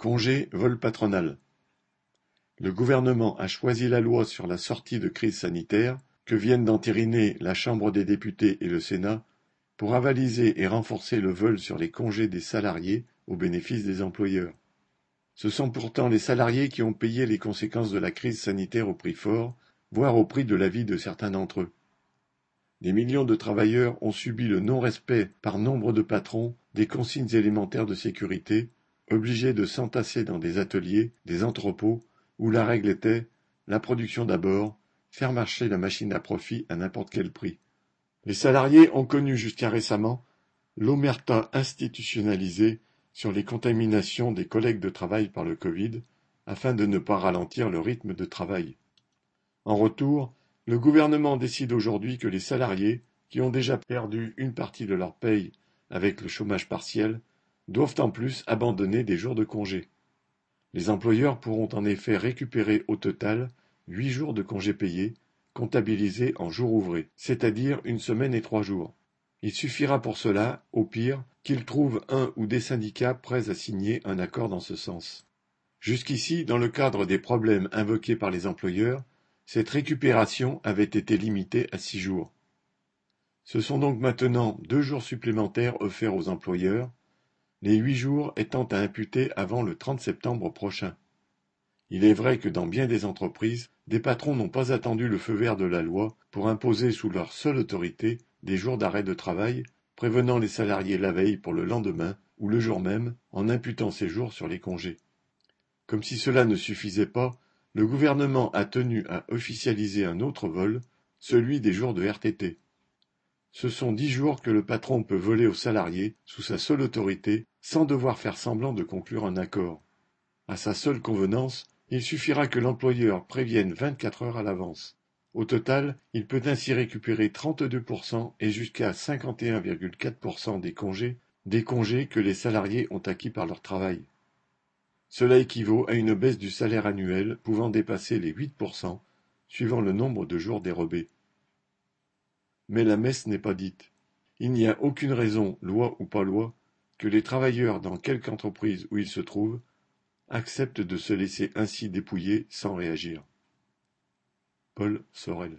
Congé vol patronal. Le Gouvernement a choisi la loi sur la sortie de crise sanitaire, que viennent d'entériner la Chambre des députés et le Sénat, pour avaliser et renforcer le vol sur les congés des salariés au bénéfice des employeurs. Ce sont pourtant les salariés qui ont payé les conséquences de la crise sanitaire au prix fort, voire au prix de la vie de certains d'entre eux. Des millions de travailleurs ont subi le non-respect par nombre de patrons des consignes élémentaires de sécurité, obligés de s'entasser dans des ateliers, des entrepôts, où la règle était la production d'abord, faire marcher la machine à profit à n'importe quel prix. Les salariés ont connu jusqu'à récemment l'omerta institutionnalisée sur les contaminations des collègues de travail par le Covid, afin de ne pas ralentir le rythme de travail. En retour, le gouvernement décide aujourd'hui que les salariés, qui ont déjà perdu une partie de leur paye avec le chômage partiel, doivent en plus abandonner des jours de congé. Les employeurs pourront en effet récupérer au total huit jours de congés payés, comptabilisés en jours ouvrés, c'est-à-dire une semaine et trois jours. Il suffira pour cela, au pire, qu'ils trouvent un ou des syndicats prêts à signer un accord dans ce sens. Jusqu'ici, dans le cadre des problèmes invoqués par les employeurs, cette récupération avait été limitée à six jours. Ce sont donc maintenant deux jours supplémentaires offerts aux employeurs, les huit jours étant à imputer avant le 30 septembre prochain. Il est vrai que dans bien des entreprises, des patrons n'ont pas attendu le feu vert de la loi pour imposer sous leur seule autorité des jours d'arrêt de travail, prévenant les salariés la veille pour le lendemain ou le jour même en imputant ces jours sur les congés. Comme si cela ne suffisait pas, le gouvernement a tenu à officialiser un autre vol, celui des jours de RTT. Ce sont dix jours que le patron peut voler aux salariés sous sa seule autorité sans devoir faire semblant de conclure un accord. À sa seule convenance, il suffira que l'employeur prévienne vingt-quatre heures à l'avance. Au total, il peut ainsi récupérer 32% et jusqu'à 51,4% des congés, des congés que les salariés ont acquis par leur travail. Cela équivaut à une baisse du salaire annuel pouvant dépasser les 8%, suivant le nombre de jours dérobés. Mais la messe n'est pas dite. Il n'y a aucune raison, loi ou pas loi, que les travailleurs dans quelque entreprise où ils se trouvent acceptent de se laisser ainsi dépouiller sans réagir. Paul Sorel